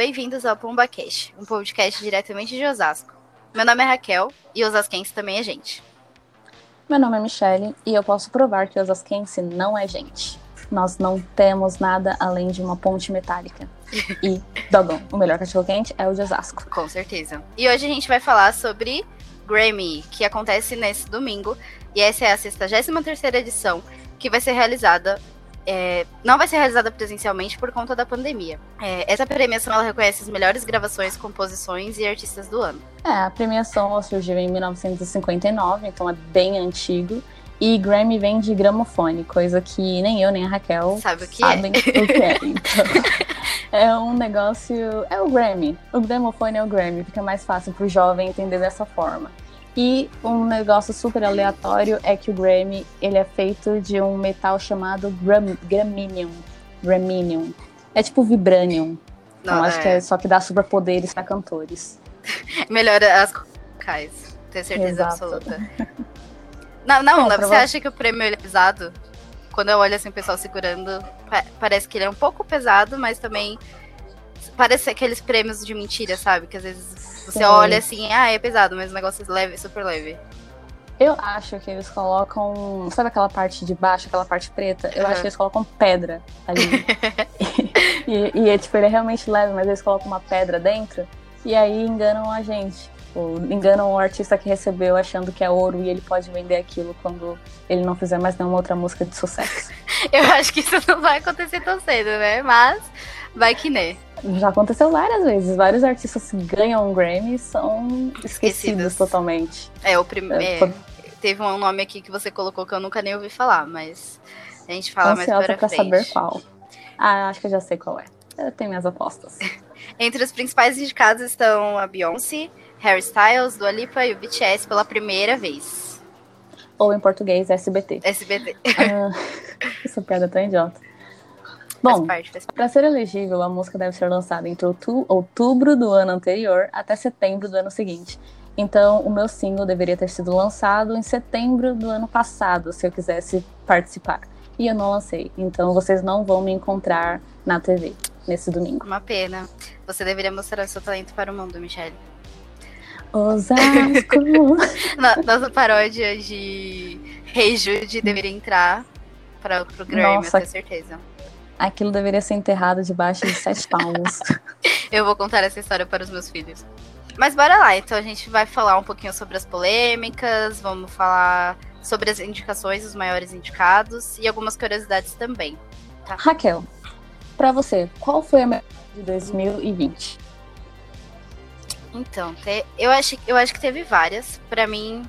bem-vindos ao PombaCast, um podcast diretamente de Osasco. Meu nome é Raquel e Osasquense também é gente. Meu nome é Michele e eu posso provar que Osasquense não é gente. Nós não temos nada além de uma ponte metálica. E, Dogão, o melhor cachorro-quente é o de Osasco. Com certeza. E hoje a gente vai falar sobre Grammy, que acontece nesse domingo. E essa é a 63 edição, que vai ser realizada é, não vai ser realizada presencialmente por conta da pandemia. É, essa premiação ela reconhece as melhores gravações, composições e artistas do ano. É, a premiação surgiu em 1959, então é bem antigo. E Grammy vem de gramofone, coisa que nem eu nem a Raquel Sabe o que sabem é. o que é. Então, é um negócio. É o Grammy. O gramofone é o Grammy, fica mais fácil pro jovem entender dessa forma. E um negócio super aleatório é que o Grammy ele é feito de um metal chamado gram, Graminium. Graminium. É tipo Vibranium. Então Não, acho é. que é só que dá superpoderes pra cantores. Melhora as vocais. Tenho certeza Exato. absoluta. Não, não, pra você vo- acha que o prêmio é pesado? Quando eu olho assim o pessoal segurando, pa- parece que ele é um pouco pesado, mas também parece aqueles prêmios de mentira, sabe? Que às vezes você olha assim, ah, é pesado, mas o negócio é leve, super leve. Eu acho que eles colocam. Sabe aquela parte de baixo, aquela parte preta? Eu Aham. acho que eles colocam pedra ali. e, e é, tipo, ele é realmente leve, mas eles colocam uma pedra dentro. E aí enganam a gente. Tipo, enganam o artista que recebeu achando que é ouro e ele pode vender aquilo quando ele não fizer mais nenhuma outra música de sucesso. Eu acho que isso não vai acontecer tão cedo, né? Mas vai que né. Já aconteceu várias vezes. Vários artistas que ganham um Grammy são esquecidos, Esquecidos. totalmente. É, o primeiro. É, pô- teve um nome aqui que você colocou que eu nunca nem ouvi falar, mas a gente fala mais Ansiosa para pra frente. saber qual. Ah, acho que eu já sei qual é. Eu tenho minhas apostas. Entre os principais indicados estão a Beyoncé, Harry Styles, Dua Lipa e o BTS pela primeira vez. Ou em português, SBT. SBT. Ah, essa piada é tão idiota. Bom, para ser elegível, a música deve ser lançada entre outu- outubro do ano anterior até setembro do ano seguinte. Então, o meu single deveria ter sido lançado em setembro do ano passado, se eu quisesse participar. E eu não lancei. Então, vocês não vão me encontrar na TV nesse domingo. Uma pena. Você deveria mostrar seu talento para o mundo, Michelle. Osasco! Nossa paródia de Rei Jude deveria entrar para o Grammy, eu Nossa. tenho certeza. Aquilo deveria ser enterrado debaixo de sete palmos. Eu vou contar essa história para os meus filhos. Mas bora lá, então a gente vai falar um pouquinho sobre as polêmicas, vamos falar sobre as indicações, os maiores indicados e algumas curiosidades também. Raquel, pra você, qual foi a melhor de 2020? Então, te- eu, acho, eu acho que teve várias. Pra mim,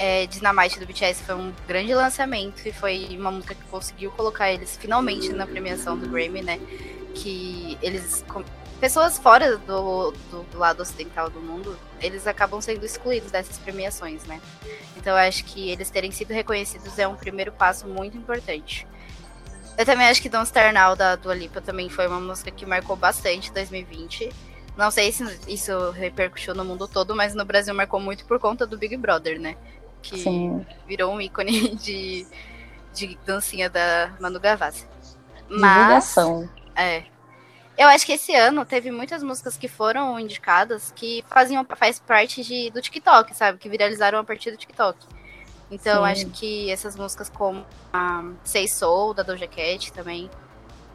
é, Dynamite do BTS foi um grande lançamento e foi uma música que conseguiu colocar eles finalmente na premiação do Grammy, né? Que eles. Pessoas fora do, do, do lado ocidental do mundo, eles acabam sendo excluídos dessas premiações, né? Então eu acho que eles terem sido reconhecidos é um primeiro passo muito importante. Eu também acho que Don't Star Now da Dua Lipa também foi uma música que marcou bastante 2020. Não sei se isso repercutiu no mundo todo, mas no Brasil marcou muito por conta do Big Brother, né? Que Sim, virou um ícone de, de dancinha da Manu Gavassi. Mas, divulgação. é. Eu acho que esse ano teve muitas músicas que foram indicadas que faziam faz parte de, do TikTok, sabe? Que viralizaram a partir do TikTok. Então, Sim. acho que essas músicas como a Say Soul, da Doja Cat também,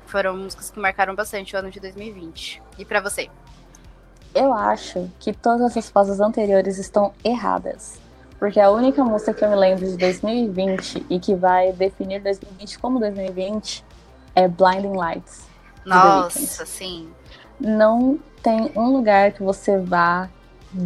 foram músicas que marcaram bastante o ano de 2020. E pra você? Eu acho que todas as respostas anteriores estão erradas. Porque a única música que eu me lembro de 2020 e que vai definir 2020 como 2020 é Blinding Lights. Nossa, sim. Não tem um lugar que você vá,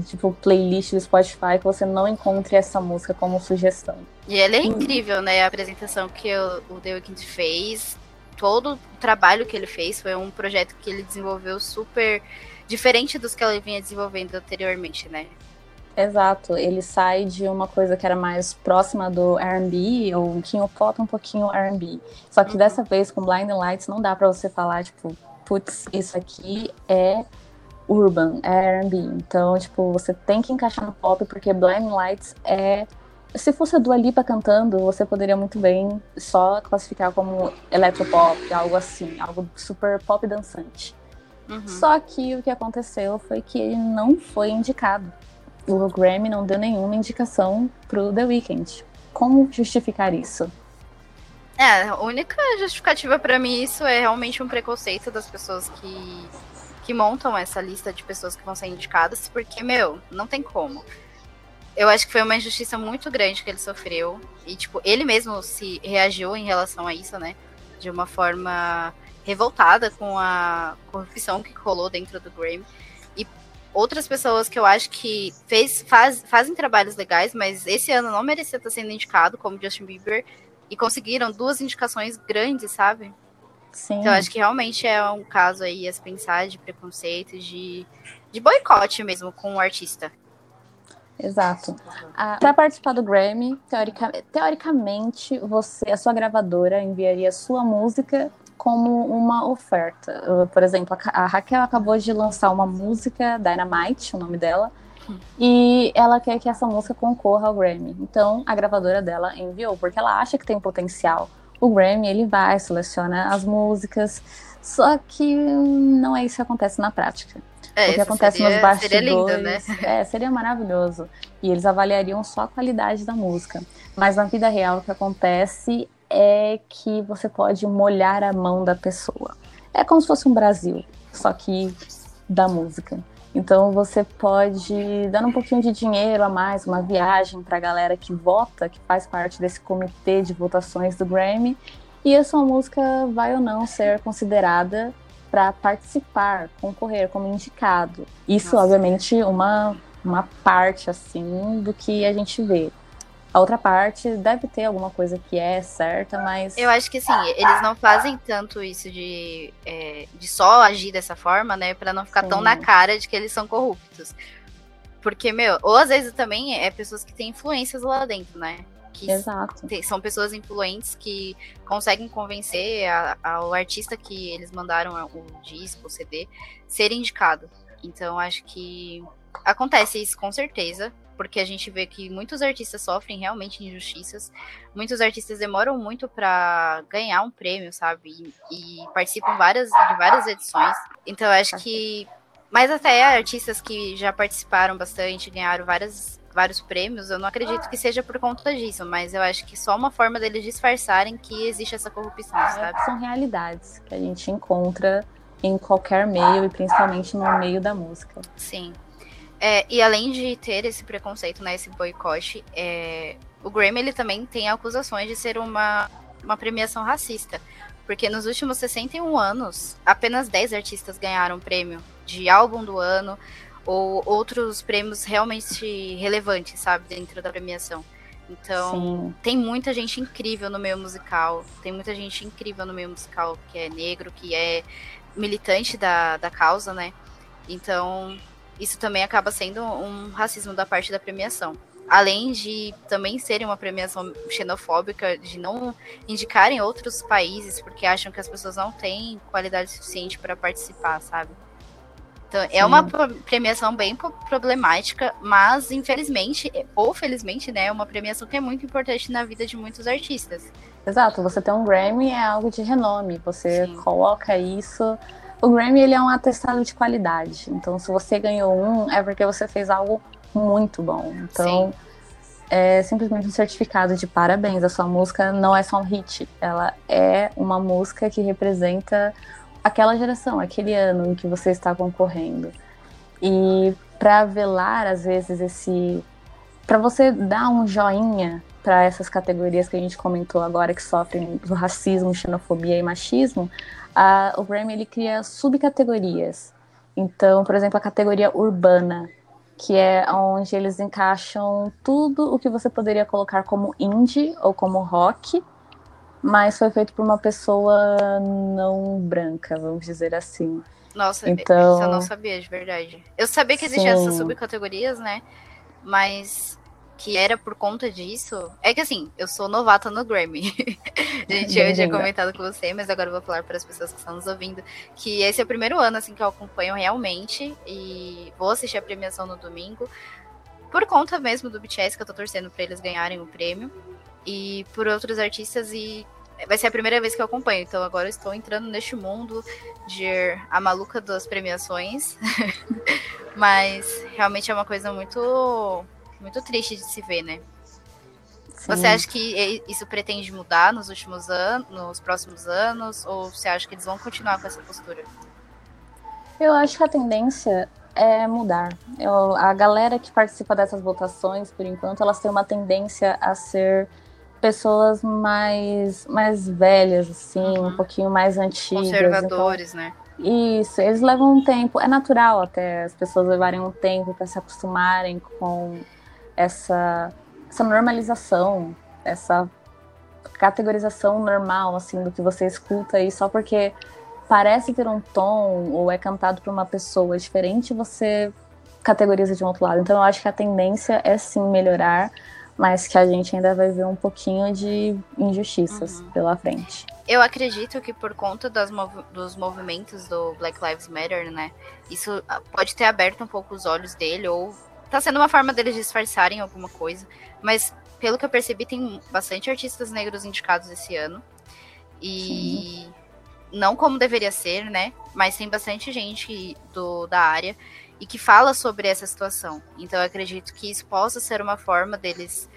tipo, playlist do Spotify, que você não encontre essa música como sugestão. E ele é Hum. incrível, né? A apresentação que o, o The Weeknd fez, todo o trabalho que ele fez foi um projeto que ele desenvolveu super diferente dos que ele vinha desenvolvendo anteriormente, né? Exato, ele sai de uma coisa que era mais próxima do R&B, ou um pouquinho pop, um pouquinho R&B. Só que Uhum. dessa vez, com Blind Lights, não dá pra você falar, tipo, putz, isso aqui é urban, é R&B. Então, tipo, você tem que encaixar no pop, porque Blind Lights é... Se fosse a Dua Lipa cantando, você poderia muito bem só classificar como electropop, algo assim, algo super pop dançante. Uhum. Só que o que aconteceu foi que ele não foi indicado. O Grammy não deu nenhuma indicação pro The Weeknd. Como justificar isso? É, a única justificativa para mim isso é realmente um preconceito das pessoas que, que montam essa lista de pessoas que vão ser indicadas, porque, meu, não tem como. Eu acho que foi uma injustiça muito grande que ele sofreu. E, tipo, ele mesmo se reagiu em relação a isso, né? De uma forma revoltada com a corrupção que rolou dentro do Grammy. E outras pessoas que eu acho que fez, faz, fazem trabalhos legais, mas esse ano não merecia estar sendo indicado, como Justin Bieber, e conseguiram duas indicações grandes, sabe? Sim. Então, acho que realmente é um caso aí a se pensar de preconceito, de, de boicote mesmo com o artista. Exato. Para participar do Grammy, teorica, teoricamente, você, a sua gravadora enviaria sua música como uma oferta. Por exemplo, a Raquel acabou de lançar uma música, Dynamite, o nome dela, e ela quer que essa música concorra ao Grammy. Então a gravadora dela enviou, porque ela acha que tem potencial. O Grammy ele vai, seleciona as músicas, só que não é isso que acontece na prática. É, o que acontece seria, nos bastidores. Seria lindo, né? É, seria maravilhoso. E eles avaliariam só a qualidade da música. Mas na vida real o que acontece é que você pode molhar a mão da pessoa. É como se fosse um Brasil, só que da música. Então você pode dar um pouquinho de dinheiro a mais, uma viagem para a galera que vota, que faz parte desse comitê de votações do Grammy, e a sua música vai ou não ser considerada para participar, concorrer como indicado. Isso, Nossa. obviamente, uma uma parte assim do que a gente vê. A outra parte deve ter alguma coisa que é certa, mas. Eu acho que assim, eles não fazem tanto isso de, é, de só agir dessa forma, né? Pra não ficar Sim. tão na cara de que eles são corruptos. Porque, meu, ou às vezes também é pessoas que têm influências lá dentro, né? Que Exato. são pessoas influentes que conseguem convencer a, o artista que eles mandaram o disco, o CD, ser indicado. Então, acho que acontece isso com certeza porque a gente vê que muitos artistas sofrem realmente injustiças, muitos artistas demoram muito para ganhar um prêmio, sabe? E, e, participam várias, de várias edições. Então eu acho que. Mas até artistas que já participaram bastante, ganharam várias, vários prêmios, eu não acredito que seja por conta disso, mas eu acho que só uma forma deles disfarçarem que existe essa corrupção, é, sabe? São realidades que a gente encontra em qualquer meio e principalmente no meio da música. Sim. É, e além de ter esse preconceito, né, esse boicote, é, o Grammy ele também tem acusações de ser uma, uma premiação racista. Porque nos últimos 61 anos, apenas 10 artistas ganharam prêmio de álbum do ano ou outros prêmios realmente relevantes, sabe, dentro da premiação. Então, Sim. tem muita gente incrível no meio musical, tem muita gente incrível no meio musical que é negro, que é militante da, da causa, né? Então, isso também acaba sendo um racismo da parte da premiação. Além de também serem uma premiação xenofóbica, de não indicarem outros países porque acham que as pessoas não têm qualidade suficiente para participar, sabe? Então, é Sim. é uma premiação bem problemática, mas infelizmente, ou felizmente, né, é uma premiação que é muito importante na vida de muitos artistas. Exato, você ter um Grammy é algo de renome, você Sim. coloca isso o Grammy ele é um atestado de qualidade. Então, se você ganhou um, é porque você fez algo muito bom. Então, Sim. é simplesmente um certificado de parabéns. A sua música não é só um hit, ela é uma música que representa aquela geração, aquele ano em que você está concorrendo. E para velar, às vezes, esse. Para você dar um joinha para essas categorias que a gente comentou agora que sofrem do racismo, xenofobia e machismo, a, o Grammy ele cria subcategorias. Então, por exemplo, a categoria urbana, que é onde eles encaixam tudo o que você poderia colocar como indie ou como rock, mas foi feito por uma pessoa não branca, vamos dizer assim. Nossa, então, isso eu não sabia de verdade. Eu sabia que existiam essas subcategorias, né? Mas que era por conta disso. É que assim, eu sou novata no Grammy. Gente, eu tinha comentado com você, mas agora eu vou falar para as pessoas que estão nos ouvindo que esse é o primeiro ano assim que eu acompanho realmente e vou assistir a premiação no domingo. Por conta mesmo do BTS, que eu tô torcendo para eles ganharem o prêmio. E por outros artistas e vai ser a primeira vez que eu acompanho, então agora eu estou entrando neste mundo de a maluca das premiações. Mas realmente é uma coisa muito muito triste de se ver, né? Sim. Você acha que isso pretende mudar nos últimos anos, nos próximos anos, ou você acha que eles vão continuar com essa postura? Eu acho que a tendência é mudar. Eu, a galera que participa dessas votações, por enquanto, elas têm uma tendência a ser pessoas mais, mais velhas, assim, uhum. um pouquinho mais antigas. Conservadores, então, né? Isso, eles levam um tempo, é natural até as pessoas levarem um tempo para se acostumarem com essa, essa normalização, essa categorização normal, assim, do que você escuta aí só porque parece ter um tom ou é cantado por uma pessoa diferente, você categoriza de um outro lado. Então eu acho que a tendência é sim melhorar, mas que a gente ainda vai ver um pouquinho de injustiças uhum. pela frente. Eu acredito que por conta mov dos movimentos do Black Lives Matter, né, isso ah, pode ter aberto um pouco os olhos dele ou tá sendo uma forma deles disfarçarem alguma coisa, mas pelo que eu percebi, tem bastante artistas negros indicados esse ano. E Sim. não como deveria ser, né? Mas tem bastante gente do, da área e que fala sobre essa situação. Então eu acredito que isso possa ser uma forma deles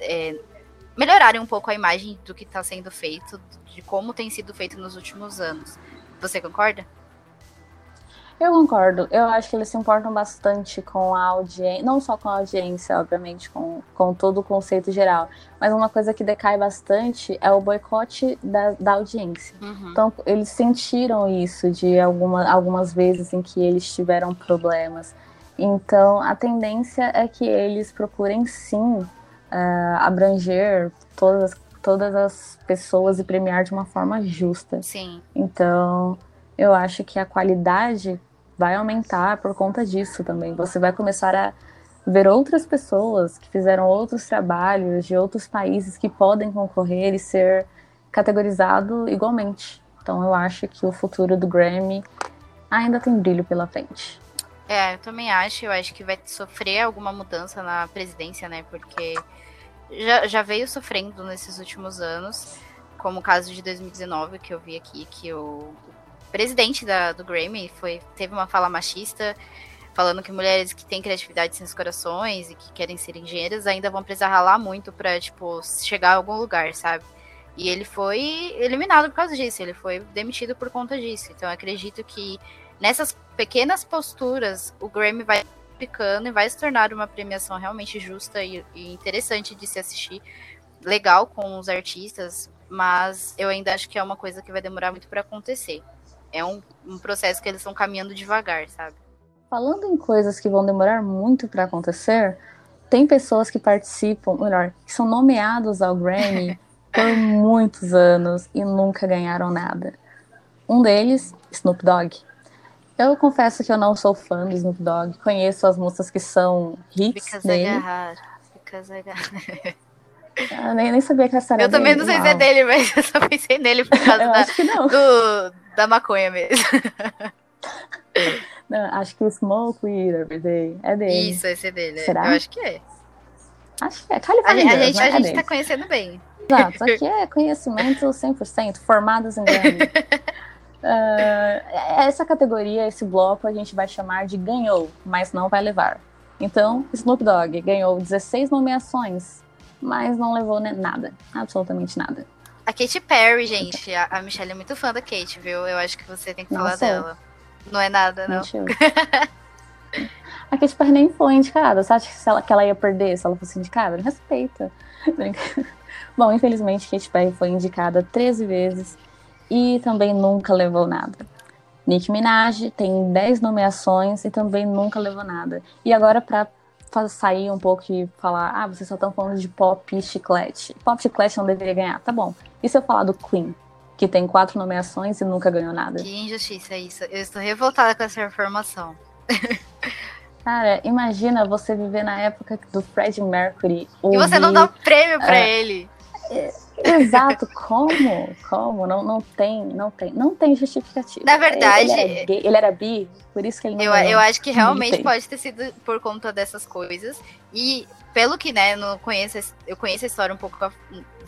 é, melhorarem um pouco a imagem do que está sendo feito, de como tem sido feito nos últimos anos. Você concorda? Eu concordo. Eu acho que eles se importam bastante com a audiência, não só com a audiência, obviamente, com, com todo o conceito geral, mas uma coisa que decai bastante é o boicote da, da audiência. Uhum. Então, eles sentiram isso de alguma, algumas vezes em que eles tiveram problemas. Então, a tendência é que eles procurem sim uh, abranger todas, todas as pessoas e premiar de uma forma justa. Sim. Então eu acho que a qualidade vai aumentar por conta disso também. Você vai começar a ver outras pessoas que fizeram outros trabalhos de outros países que podem concorrer e ser categorizado igualmente. Então eu acho que o futuro do Grammy ainda tem brilho pela frente. É, eu também acho. Eu acho que vai sofrer alguma mudança na presidência, né? Porque já, já veio sofrendo nesses últimos anos, como o caso de 2019 que eu vi aqui, que o, presidente da, do Grammy foi, teve uma fala machista, falando que mulheres que têm criatividade sem os corações e que querem ser engenheiras ainda vão precisar ralar muito para tipo, chegar a algum lugar, sabe? E ele foi eliminado por causa disso, ele foi demitido por conta disso. Então acredito que nessas pequenas posturas o Grammy vai ficando e vai se tornar uma premiação realmente justa e, e interessante de se assistir, legal com os artistas, mas eu ainda acho que é uma coisa que vai demorar muito para acontecer é um, um processo que eles estão caminhando devagar, sabe? Falando em coisas que vão demorar muito para acontecer, tem pessoas que participam, melhor, que são nomeados ao Grammy por muitos anos e nunca ganharam nada. Um deles, Snoop Dogg. Eu confesso que eu não sou fã do Snoop Dogg, conheço as músicas que são hits Because dele. I got. Because I got... Eu nem, nem sabia que essa era Eu dele. também não sei se é dele, mas eu só pensei nele por causa da, do, da maconha mesmo. Não, acho que o Smoke Weed Every Day é dele. Isso, esse é dele. Será? Eu acho que é. Acho que é. California a, a gente, né? a gente é tá conhecendo bem. Exato, que é conhecimento 100%, formados em Grammy. uh, essa categoria, esse bloco, a gente vai chamar de ganhou, mas não vai levar. Então, Snoop Dogg ganhou 16 nomeações, mas não levou nada, absolutamente nada. A Katy Perry, gente, a, a Michelle é muito fã da Katy, viu? Eu acho que você tem que falar dela. Não é nada, não. a Katy Perry nem foi indicada. Você acha que, ela, que ela ia perder se ela fosse indicada? Respeita. Bom, infelizmente, Katy Perry foi indicada 13 vezes e também nunca levou nada. Nicki Minaj tem 10 nomeações e também nunca levou nada. E agora, para sair um pouco e falar, ah, vocês só estão falando de pop e chiclete. Pop e chiclete não deveria ganhar. Tá bom. E se eu falar do Queen, que tem quatro nomeações e nunca ganhou nada? Que injustiça isso. Eu estou revoltada com essa informação. Cara, imagina você viver na época do Freddie Mercury. Ouvir, e você não dá um prêmio pra uh, ele. Exato, como? Como? Não, não tem, não tem, não tem justificativa. Na verdade, ele, era, gay, ele era bi, por isso que ele não Eu, eu acho que realmente pode ter sido por conta dessas coisas. E pelo que, né, não conheço, eu conheço a história um pouco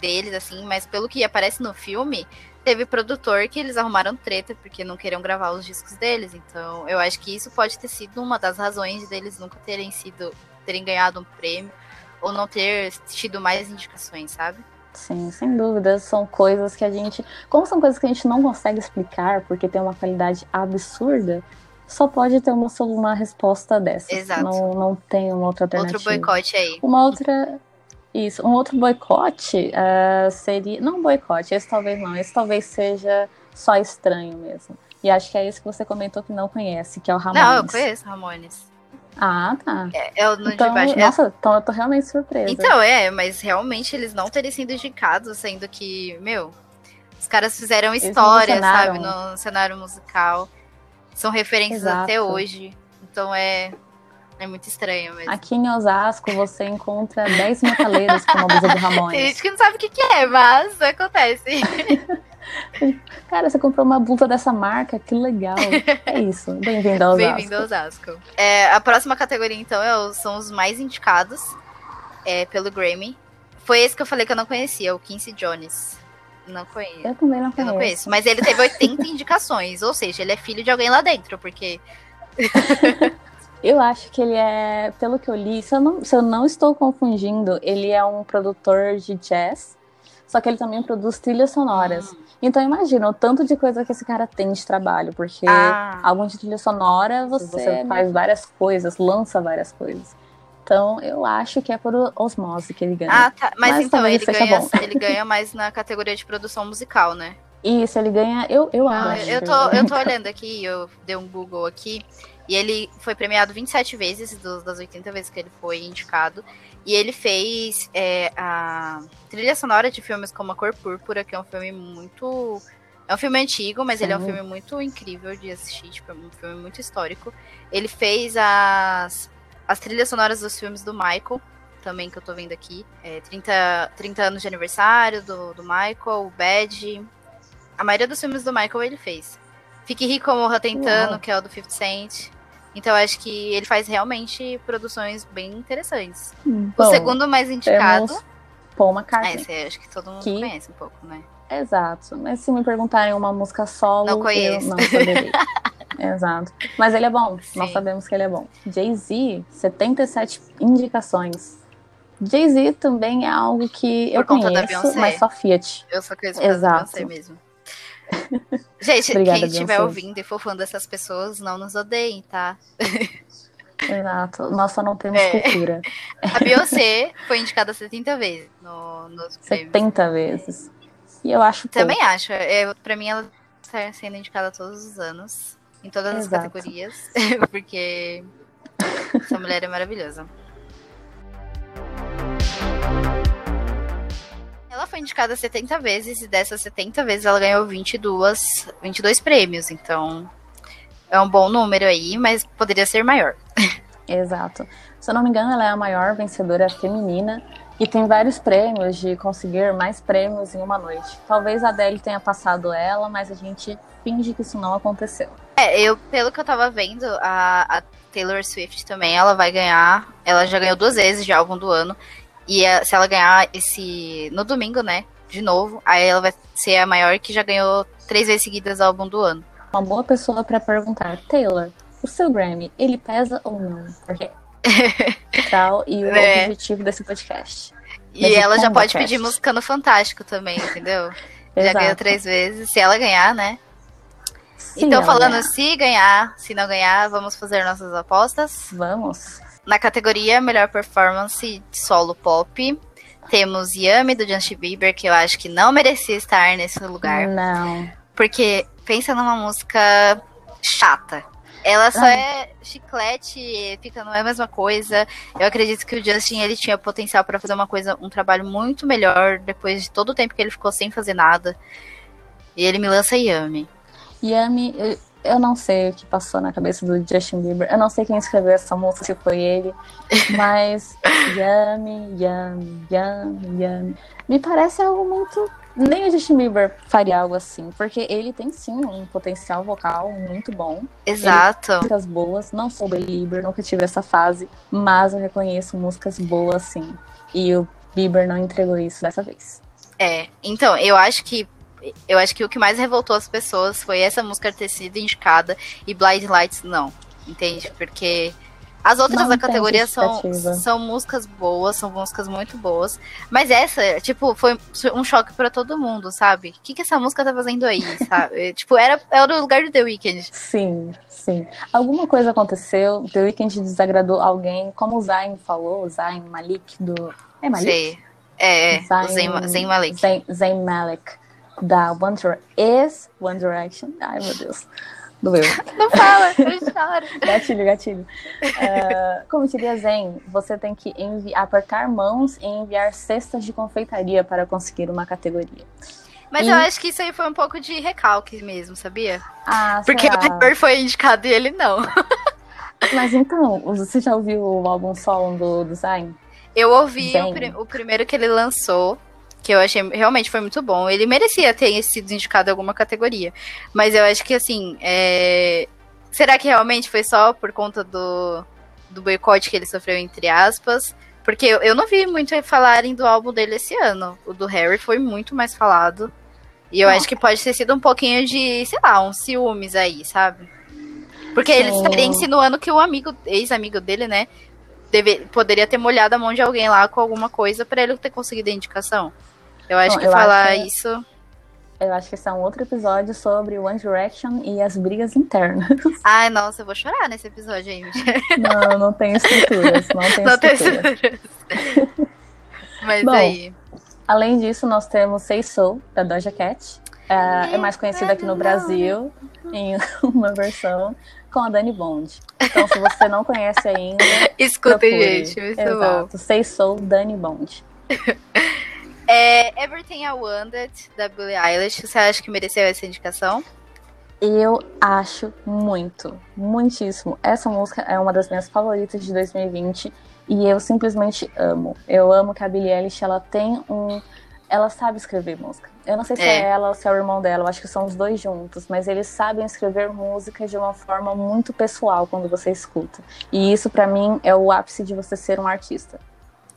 deles, assim, mas pelo que aparece no filme, teve produtor que eles arrumaram treta porque não queriam gravar os discos deles. Então, eu acho que isso pode ter sido uma das razões deles nunca terem sido, terem ganhado um prêmio ou não ter tido mais indicações, sabe? Sim, sem dúvida. São coisas que a gente. Como são coisas que a gente não consegue explicar porque tem uma qualidade absurda, só pode ter uma, uma resposta dessa. Exato. Não, não tem uma outra alternativa. Outro boicote aí. Uma outra. Isso. Um outro boicote uh, seria. Não boicote, esse talvez não. Esse talvez seja só estranho mesmo. E acho que é isso que você comentou que não conhece, que é o Ramones. Não, eu conheço Ramones. Ah, tá. É, é o então, de baixo. Nossa, é... então eu tô realmente surpresa. Então, é, mas realmente eles não terem sido indicados, sendo que, meu, os caras fizeram história, sabe, no cenário musical. São referências Exato. até hoje. Então é, é muito estranho mesmo. Aqui em Osasco você encontra 10 metaleiros com uma blusa do Ramones. Tem gente que não sabe o que, que é, mas acontece. Cara, você comprou uma blusa dessa marca, que legal. É isso. Bem-vindo ao Osasco. Bem-vindo ao Osasco. É, a próxima categoria, então, é, são os mais indicados é, pelo Grammy. Foi esse que eu falei que eu não conhecia, o Quincy Jones. Não conheço. Eu também não conheço. Eu não conheço. Mas ele teve 80 indicações, ou seja, ele é filho de alguém lá dentro, porque. eu acho que ele é, pelo que eu li, se eu, não, se eu não estou confundindo, ele é um produtor de jazz, só que ele também produz trilhas sonoras. Hum. Então imagina o tanto de coisa que esse cara tem de trabalho, porque ah. álbum de trilha sonora você, você faz várias coisas, lança várias coisas. Então, eu acho que é por osmose que ele ganha. Ah, tá. Mas, Mas então, ele ganha, ele ganha mais na categoria de produção musical, né? Isso, ele ganha, eu, eu ah, acho. Eu tô, eu tô olhando aqui, eu dei um Google aqui, e ele foi premiado 27 vezes, das 80 vezes que ele foi indicado. E ele fez é, a trilha sonora de filmes como A Cor Púrpura, que é um filme muito. É um filme antigo, mas Sim. ele é um filme muito incrível de assistir, tipo, é um filme muito histórico. Ele fez as as trilhas sonoras dos filmes do Michael, também que eu tô vendo aqui. É, 30, 30 anos de aniversário do, do Michael, o Bad. A maioria dos filmes do Michael ele fez. Fique Rico Morra Tentando, Uau. que é o do 50 Cent. Então eu acho que ele faz realmente produções bem interessantes. Bom, o segundo mais indicado. Paul McCartney. É, esse acho que todo mundo que... conhece um pouco, né? Exato. Mas se me perguntarem uma música solo, não conheço. eu não saberia. Exato. Mas ele é bom, Sim. nós sabemos que ele é bom. Jay-Z, 77 indicações. Jay-Z também é algo que Por eu conheço, mas só Fiat. Eu só conheço Exato. Beyoncé mesmo. Gente, Obrigada, quem estiver ouvindo e for fã dessas pessoas, não nos odeiem, tá? Exato. Nós só não temos é. cultura. A Beyoncé foi indicada 70 vezes no, nos 70 vezes. E eu acho Também pouco. acho. É, pra mim, ela está sendo indicada todos os anos em todas Exato. as categorias, porque essa mulher é maravilhosa. Ela foi indicada 70 vezes e dessas 70 vezes ela ganhou 22, 22 prêmios, então é um bom número aí, mas poderia ser maior. Exato. Se eu não me engano, ela é a maior vencedora feminina e tem vários prêmios de conseguir mais prêmios em uma noite. Talvez a Adele tenha passado ela, mas a gente finge que isso não aconteceu. É, eu, pelo que eu tava vendo, a, a Taylor Swift também, ela vai ganhar. Ela já ganhou duas vezes de álbum do ano. E a, se ela ganhar esse. no domingo, né? De novo, aí ela vai ser a maior que já ganhou três vezes seguidas álbum do ano. Uma boa pessoa para perguntar, Taylor, o seu Grammy, ele pesa ou não? Porque tal e o é. objetivo desse podcast. E ela já pode pedir música no Fantástico também, entendeu? já ganhou três vezes. Se ela ganhar, né? então, falando ganhar. se ganhar, se não ganhar, vamos fazer nossas apostas. Vamos. Na categoria Melhor Performance Solo Pop, temos Yami do Justin Bieber, que eu acho que não merecia estar nesse lugar. Não. Porque pensa numa música chata. Ela só é chiclete, fica não é a mesma coisa. Eu acredito que o Justin ele tinha potencial para fazer uma coisa, um trabalho muito melhor depois de todo o tempo que ele ficou sem fazer nada. E ele me lança Yami. Yami, eu, não sei o que passou na cabeça do Justin Bieber. Eu não sei quem escreveu essa música, se foi ele. Mas yummy, yummy, yummy, yummy. Me parece algo muito. Nem o Justin Bieber faria algo assim, porque ele tem sim um potencial vocal muito bom. Exato. Ele músicas boas. Não sou Belieber, nunca tive essa fase, mas eu reconheço músicas boas sim. E o Bieber não entregou isso dessa vez. É, então, eu acho que eu acho que o que mais revoltou as pessoas foi essa música ter sido indicada e Blind Lights não. Entende? Porque as outras não da categoria são, são músicas boas, são músicas muito boas. Mas essa, tipo, foi um choque para todo mundo, sabe? O que, que essa música tá fazendo aí, sabe? tipo, era, era o lugar do The Weeknd. Sim, sim. Alguma coisa aconteceu, The Weeknd desagradou alguém, como o Zayn falou, o Zayn Malik do. É Malik? Sei. É, é. Zayn, Zayn Malik. Zayn, Zayn Malik da One One Direction. Ai, meu Deus. Doeu. Não fala, eu choro. gatilho, gatilho. Uh, como diria Zen, você tem que apertar mãos e enviar cestas de confeitaria para conseguir uma categoria. Mas e... eu acho que isso aí foi um pouco de recalque mesmo, sabia? Ah, Porque será? o Harper foi indicado e ele não. Mas então, você já ouviu o álbum solo do, Zayn? Eu ouvi o, o, primeiro que ele lançou que eu achei realmente foi muito bom. Ele merecia ter sido indicado em alguma categoria. Mas eu acho que assim, é... será que realmente foi só por conta do, do boicote que ele sofreu, entre aspas? Porque eu, eu não vi muito falarem do álbum dele esse ano. O do Harry foi muito mais falado. E eu acho que pode ter sido um pouquinho de, sei lá, uns ciúmes aí, sabe? Porque ele estaria insinuando que o amigo, ex-amigo dele, né, deve, poderia ter molhado a mão de alguém lá com alguma coisa para ele ter conseguido a indicação. Eu acho Bom, que eu falar acho que, isso. Eu acho que esse é um outro episódio sobre One Direction e as brigas internas. Ai, nossa, eu vou chorar nesse episódio, gente. Não, não tem estruturas. Não tem não estruturas. Tem estruturas. Mas Bom, aí. Além disso, nós temos Say Soul, da Doja Cat. É, é mais conhecida aqui no Brasil, em uma versão com a Dani Bond. Então, se você não conhece ainda. Escuta, gente, muito Exato. bom. Soul, Dani Bond. É Everything I Wanted, da Billie Eilish. Você acha que mereceu essa indicação? Eu acho muito, muitíssimo. Essa música é uma das minhas favoritas de 2020 e eu simplesmente amo. Eu amo que a Billie Eilish ela tem um, ela sabe escrever música. Eu não sei se é, é ela ou se é o irmão dela, eu acho que são os dois juntos, mas eles sabem escrever música de uma forma muito pessoal quando você escuta. E isso para mim é o ápice de você ser um artista.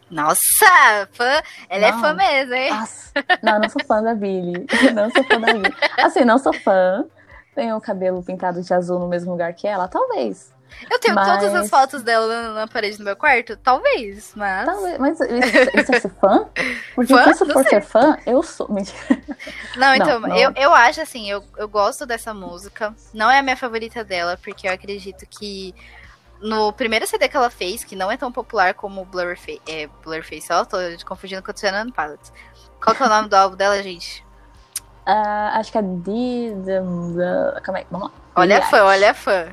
Nossa, fã. Ela não. é fã mesmo, hein? Nossa. Não, não sou fã da Billy. Não sou fã da Billy. Assim, não sou fã. Tenho o cabelo pintado de azul no mesmo lugar que ela? Talvez. Eu tenho mas... todas as fotos dela na, parede do meu quarto? Talvez, mas. Talvez, mas isso, isso é ser fã? Porque fã? se for ser fã, eu sou. Não, então, não, não. Eu, eu acho assim, eu, eu gosto dessa música. Não é a minha favorita dela, porque eu acredito que no primeiro CD que ela fez, que não é tão popular como Blurface, é, Blurface, ó, tô confundindo com o Tsunami Pilots. Qual que é o nome do álbum dela, gente? Uh, acho que é The. Calma aí, vamos lá. Olha a fã, olha a fã.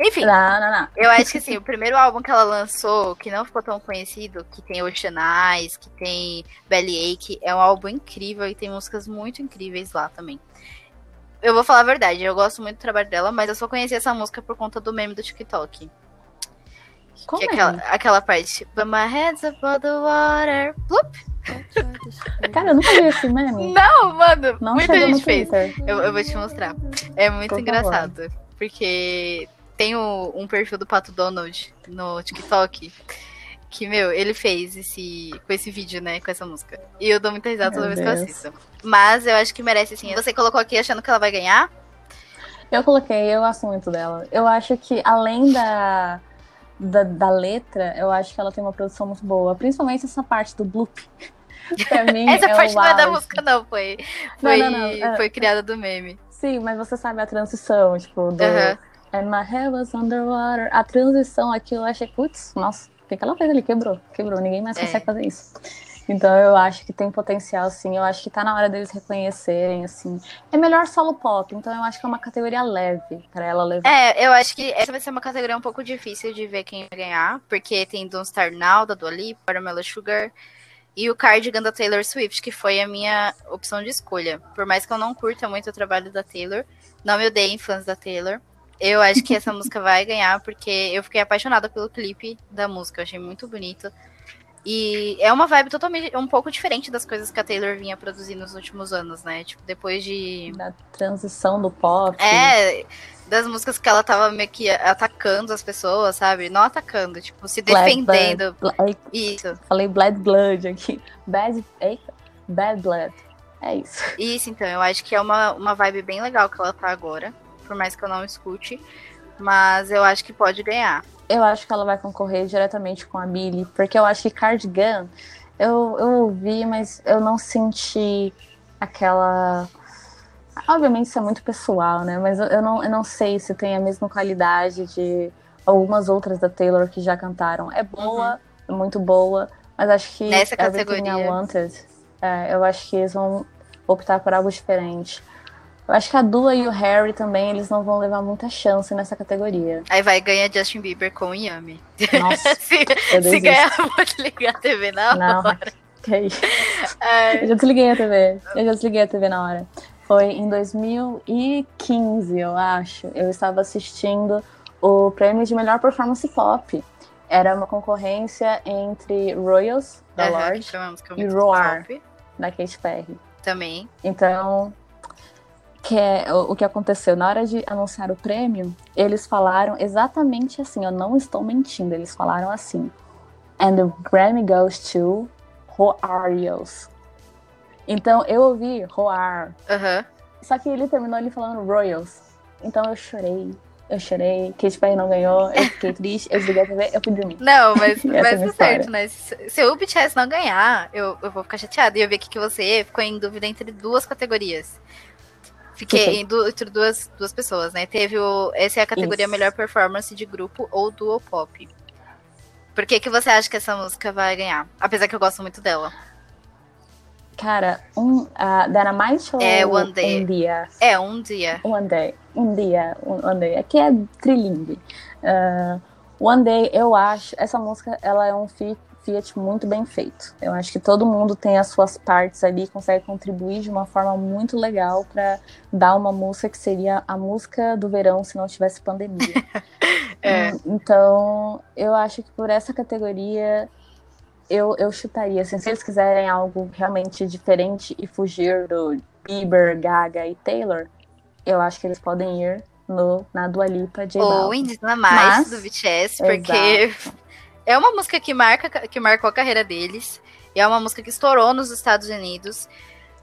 Enfim, não, não, não. eu acho que assim, o primeiro álbum que ela lançou, que não ficou tão conhecido, que tem Ocean Eyes, que tem Bellyache, é um álbum incrível e tem músicas muito incríveis lá também. Eu vou falar a verdade, eu gosto muito do trabalho dela, mas eu só conheci essa música por conta do meme do TikTok. Como que é? aquela, aquela parte. But my head's above the water. Plup. Cara, eu nunca vi esse meme. Não, mano. Não muita gente fez. Eu, eu, vou te mostrar. É muito Por engraçado. Favor. Porque tem o, um perfil do Pato Donald no TikTok. Que, meu, ele fez esse, com esse vídeo, né? Com essa música. E eu dou muita risada toda vez que eu assisto. Mas eu acho que merece, sim. Você colocou aqui achando que ela vai ganhar? Eu coloquei, eu gosto muito dela. Eu acho que além da da, da letra, eu acho que ela tem uma produção muito boa. Principalmente essa parte do bloop. pra mim, essa é parte não é da música, não. Foi, foi, não, não, não. É, foi criada do meme. Sim, mas você sabe a transição, tipo, do... Uh -huh. And my hair was underwater. A transição aqui, eu achei, putz, nossa, o que, ela fez ali? Quebrou, quebrou. Ninguém mais é. consegue fazer isso. Então eu acho que tem potencial, sim. Eu acho que tá na hora deles reconhecerem, assim. É melhor solo pop, então eu acho que é uma categoria leve para ela levar. É, eu acho que essa vai ser uma categoria um pouco difícil de ver quem vai ganhar, porque tem Don't Star Now, da Dua Lipa, Caramelo Sugar e o Cardigan da Taylor Swift, que foi a minha opção de escolha. Por mais que eu não curta muito o trabalho da Taylor, não me odeiem fãs da Taylor, Eu acho que essa música vai ganhar, porque eu fiquei apaixonada pelo clipe da música, eu achei muito bonito. E é uma vibe totalmente, um pouco diferente das coisas que a Taylor vinha produzindo nos últimos anos, né? Tipo, depois de. Da transição do pop. É, das músicas que ela tava meio que atacando as pessoas, sabe? Não atacando, tipo, se defendendo. Blood, Isso. Falei Bad Blood aqui. Bad, Bad Blood. É isso. Isso, então, eu acho que é uma, uma vibe bem legal que ela tá agora. Por mais que eu não escute. Mas eu acho que pode ganhar. Eu acho que ela vai concorrer diretamente com a Billy, porque eu acho que Cardigan, eu, eu ouvi, mas eu não senti aquela. Obviamente isso é muito pessoal, né? Mas eu não, eu não sei se tem a mesma qualidade de algumas outras da Taylor que já cantaram. É boa, uhum. muito boa, mas acho que Nessa categoria. I Wanted, é, eu acho que eles vão optar por algo diferente. Eu acho que a Dua e o Harry também, eles não vão levar muita chance nessa categoria. Aí vai ganhar Justin Bieber com o Yami. Nossa, se, se ganhar, vou desligar a TV na não, hora. Que é isso. É. Eu já desliguei a TV. Eu já desliguei a TV na hora. Foi em 2015, eu acho. Eu estava assistindo o prêmio de melhor performance pop. Era uma concorrência entre Royals, da uhum, Lorde, e Roar, pop. da Katy Perry. Também. Então, que é o, o que aconteceu na hora de anunciar o prêmio, eles falaram exatamente assim, eu não estou mentindo, eles falaram assim: And the Grammy goes to Roarios. Então eu ouvi Roar. Uhum. Só que ele terminou ele falando Royals. Então eu chorei. Eu chorei, Katy Perry não ganhou, eu fiquei triste, eu desliguei a TV, eu fui dormir. Não, mas, mas é certo, né? Se, se o BTS não ganhar, eu, eu vou ficar chateada. E eu vi aqui que você ficou em dúvida entre duas categorias. Fiquei entre duas, duas pessoas, né? Teve o. Essa é a categoria Isso. melhor performance de grupo ou duo pop. Por que, que você acha que essa música vai ganhar? Apesar que eu gosto muito dela. Cara, um, uh, Dynamite ou é, one day. um dia? É, um dia. One day. Um dia. One day. Aqui é trilingue. Uh, one day, eu acho. Essa música, ela é um feat Fiat muito bem feito. Eu acho que todo mundo tem as suas partes ali, consegue contribuir de uma forma muito legal para dar uma música que seria a música do verão se não tivesse pandemia. é. Então, eu acho que por essa categoria eu, eu chutaria. Assim, se eles quiserem algo realmente diferente e fugir do Bieber, Gaga e Taylor, eu acho que eles podem ir no, na Dua Lipa, J Ou em mais do BTS, porque exato. É uma música que, marca, que marcou a carreira deles. E é uma música que estourou nos Estados Unidos.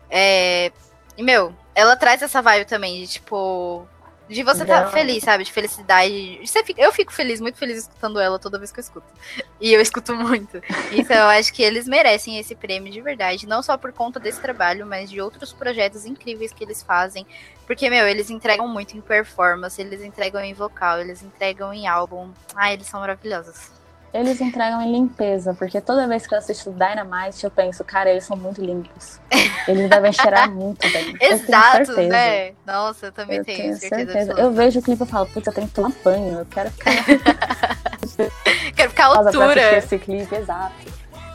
É... E, meu, ela traz essa vibe também de, tipo... De você estar tá feliz, sabe? De felicidade. Eu fico feliz, muito feliz escutando ela toda vez que eu escuto. E eu escuto muito. Então eu acho que eles merecem esse prêmio de verdade. Não só por conta desse trabalho, mas de outros projetos incríveis que eles fazem. Porque, meu, eles entregam muito em performance, eles entregam em vocal, eles entregam em álbum. Ah, eles são maravilhosos. Eles entregam em limpeza, porque toda vez que eu assisto Dynamite, eu penso, cara, eles são muito limpos. Eles devem cheirar muito bem. Exato, né? Nossa, eu também eu tenho, tenho certeza. certeza. Eu vejo o clipe e falo, putz, eu tenho que tomar banho, eu quero ficar. quero ficar à altura. esse clipe, exato.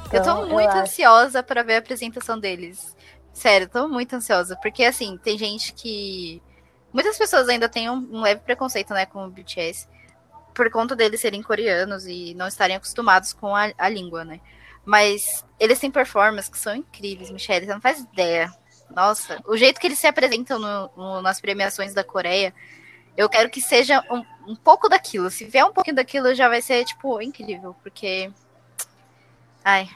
Então, eu tô muito eu ansiosa para ver a apresentação deles. Sério, tô muito ansiosa, porque assim, tem gente que. Muitas pessoas ainda têm um, um leve preconceito, né, com o BTS por conta deles serem coreanos e não estarem acostumados com a, a língua, né? Mas eles têm performances que são incríveis, Michelle, você não faz ideia. Nossa, o jeito que eles se apresentam no, no, nas premiações da Coreia, eu quero que seja um, um, pouco daquilo. Se vier um pouquinho daquilo, já vai ser, tipo, incrível, porque. Ai.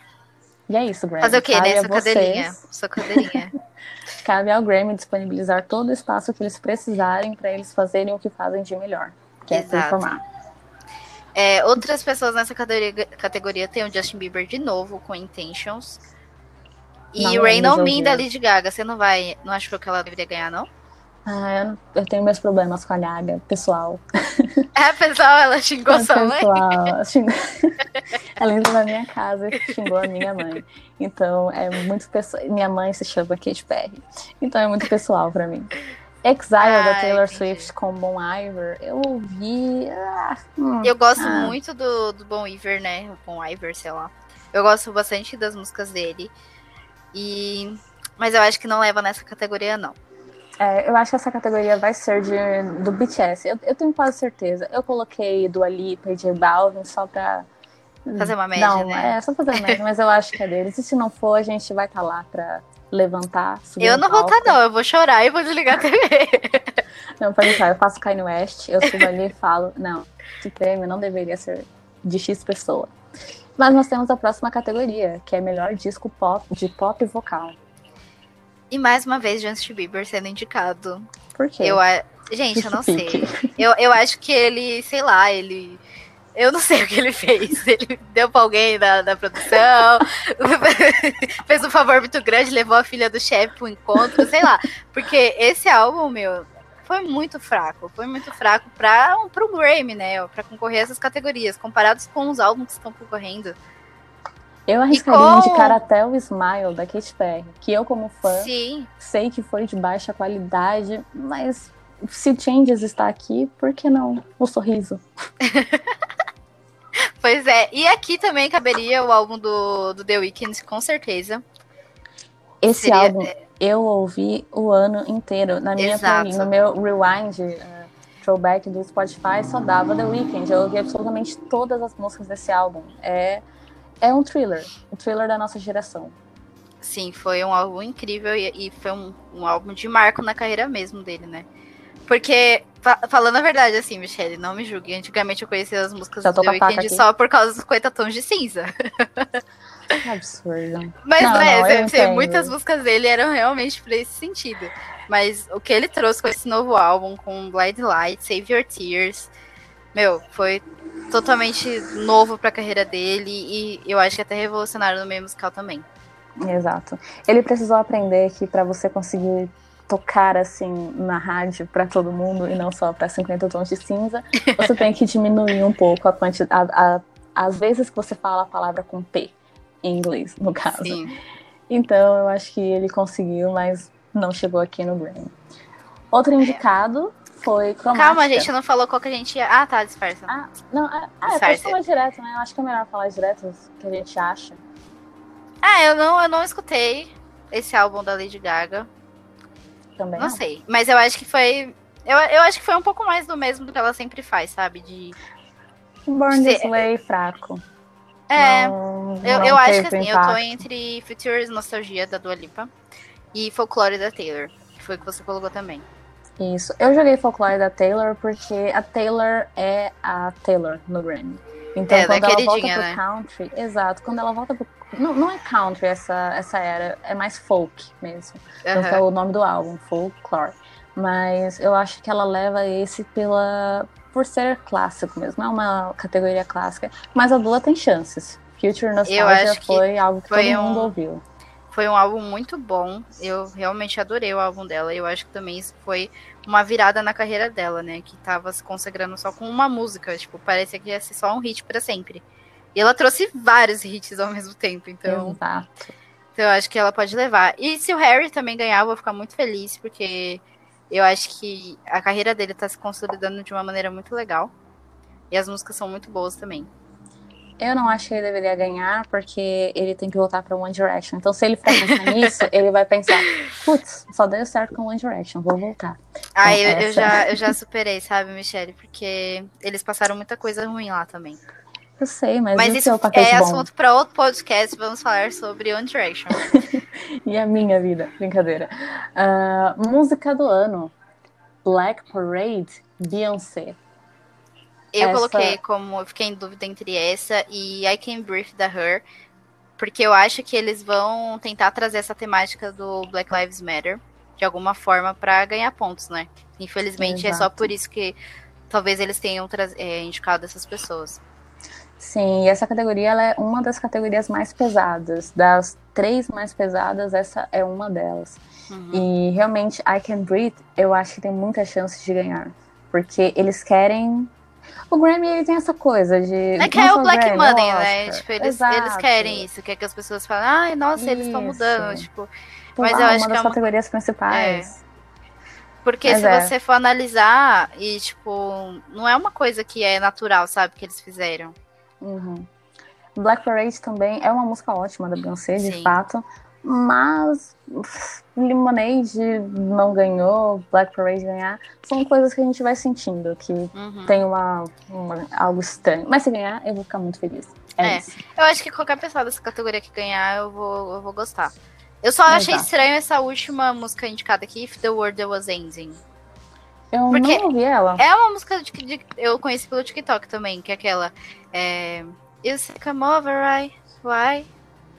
E é isso, Grammy. Fazer o quê, Cabe né? Sua cadeirinha. Sua cadeirinha. Cabe ao Grammy disponibilizar todo o espaço que eles precisarem para eles fazerem o que fazem de melhor, que Exato. é performar. É, outras pessoas nessa categoria, categoria tem o Justin Bieber de novo, com Intentions. E Rain On Me da Lady Gaga. Você não vai. Não achou que ela deveria ganhar, não? Ah, eu, eu tenho meus problemas com a Gaga, pessoal. É, pessoal, ela xingou é, sua pessoal, mãe? Xingou... ela entrou na minha casa e xingou a minha mãe. Então, é muito pessoal. Minha mãe se chama Kate Perry. Então, é muito pessoal pra mim. Exile ah, da Taylor entendi. Swift com Bon Iver, eu ouvi. Ah, hum, eu gosto ah. muito do, do Bon Iver, né? O Bon Iver, sei lá. Eu gosto bastante das músicas dele. E. Mas eu acho que não leva nessa categoria, não. É, eu acho que essa categoria vai ser de, do BTS. Eu, eu tenho quase certeza. Eu coloquei do Lipa e J Balvin só pra. Fazer uma média, não, né? É, só fazer uma média, mas eu acho que é deles. E se não for, a gente vai estar tá lá pra levantar. Eu não vou estar, tá, não. Eu vou chorar e vou desligar a TV. não, pode deixar. Eu faço Kanye West, eu subo ali e falo: não, esse prêmio não deveria ser de X pessoa. Mas nós temos a próxima categoria, que é melhor disco pop de pop vocal. E mais uma vez Justin Bieber sendo indicado. Por quê? Eu, gente, eu não sei. Eu, eu acho que ele, sei lá, ele. Eu não sei o que ele fez. Ele deu pra alguém da, da produção, fez um favor muito grande, levou a filha do chefe pro encontro, sei lá. Porque esse álbum, meu, foi muito fraco. Foi muito fraco para pro Grammy, né? Pra concorrer a essas categorias. Comparados com os álbuns que estão concorrendo. Eu arriscaria com... indicar até o Smile da Katy Perry, que eu, como fã, Sim. sei que foi de baixa qualidade, mas se Changes está aqui, por que não o sorriso? pois é, e aqui também caberia o álbum do, do The Weeknd, com certeza. Esse Seria... álbum eu ouvi o ano inteiro. Na minha playlist, no meu rewind, uh, throwback do Spotify, só dava The Weeknd. Eu ouvi absolutamente todas as músicas desse álbum. É é um thriller, um thriller da nossa geração. Sim, foi um álbum incrível e, e foi um, um, álbum de marco na carreira mesmo dele, né? Porque, fa falando a verdade, assim, Michelle, não me julgue. Antigamente eu conhecia as músicas do The Weeknd só por causa dos 50 tons de cinza. Que absurdo. Mas, não, né, não, você, muitas músicas dele eram realmente pra esse sentido. Mas o que ele trouxe com esse novo álbum, com Blind Light, Save Your Tears, meu, foi totalmente novo para a carreira dele e eu acho que até revolucionário no meio musical também. Exato. Ele precisou aprender que para você conseguir tocar assim na rádio para todo mundo e não só para 50 tons de cinza, você tem que diminuir um pouco a quantidade, a, a, as vezes que você fala a palavra com P em inglês, no caso. Sim. Então eu acho que ele conseguiu, mas não chegou aqui no Grammy. Outro indicado foi cromática. Calma, a gente não falou qual que a gente ia. Ah, tá, disfarça. Ah, não, ah, é, pode falar direto, né? Eu acho que é melhor falar direto o que a gente acha. Ah, eu não, eu não escutei esse álbum da Lady Gaga. Também. Não, não. sei. Mas eu acho que foi. Eu, eu acho que foi um pouco mais do mesmo do que ela sempre faz, sabe? De. Born This Way fraco. É. Não, eu, não eu acho que assim, impacto. eu tô entre Futures Nostalgia da Dua Lipa e Folklore da Taylor, que foi o que você colocou também. Isso. Eu joguei Folklore da Taylor porque a Taylor é a Taylor no Grammy. Então, é, quando ela volta pro né? country, exato, quando ela volta pro. Não, não é country essa, essa era, é mais folk mesmo. Uhum. Então, é o nome do álbum, Folklore. Mas eu acho que ela leva esse pela. por ser clássico mesmo, é uma categoria clássica. Mas a Dua tem chances. Future Nostalgia foi algo que todo mundo ouviu. Foi um álbum muito bom. Eu realmente adorei o álbum dela. Eu acho que também isso foi uma virada na carreira dela, né? Que tava se consagrando só com uma música. Tipo, parecia que ia ser só um hit para sempre. E ela trouxe vários hits ao mesmo tempo. Então. Exato. Então eu acho que ela pode levar. E se o Harry também ganhar, eu vou ficar muito feliz, porque eu acho que a carreira dele tá se consolidando de uma maneira muito legal. E as músicas são muito boas também. Eu não acho que ele deveria ganhar, porque ele tem que voltar para One Direction. Então, se ele ficar pensando nisso, ele vai pensar: putz, só deu certo com One Direction, vou voltar. Ah, então, eu, essa... eu, já, eu já superei, sabe, Michelle? Porque eles passaram muita coisa ruim lá também. Eu sei, mas, mas isso é assunto para outro podcast. Vamos falar sobre One Direction. e a minha vida, brincadeira. Uh, música do ano: Black Parade, Beyoncé. Eu essa... coloquei como. Eu fiquei em dúvida entre essa e I Can Breathe da Her. Porque eu acho que eles vão tentar trazer essa temática do Black Lives Matter de alguma forma para ganhar pontos, né? Infelizmente Exato. é só por isso que talvez eles tenham é, indicado essas pessoas. Sim, e essa categoria ela é uma das categorias mais pesadas. Das três mais pesadas, essa é uma delas. Uhum. E realmente, I Can Breathe, eu acho que tem muita chance de ganhar. Porque eles querem o Grammy ele tem essa coisa de. É que é o Black Grammy, Money, né? Tipo, eles, eles querem isso, quer que as pessoas falem, ai, nossa, eles estão mudando. Tipo, mas eu acho uma das que é uma... categorias principais. É. Porque mas se é. você for analisar, e tipo, não é uma coisa que é natural, sabe, que eles fizeram. Uhum. Black Parade também é uma música ótima da Beyoncé, de fato. Mas Lemonade não ganhou, Black Parade ganhar, são coisas que a gente vai sentindo, que uhum. tem uma, uma, algo estranho. Mas se ganhar, eu vou ficar muito feliz. É, é eu acho que qualquer pessoa dessa categoria que ganhar, eu vou, eu vou gostar. Eu só Exato. achei estranho essa última música indicada aqui, If the World Was Ending. Eu Porque não ouvi ela. É uma música de, de, eu conheci pelo TikTok também, que é aquela. É, you say come over, right? Why?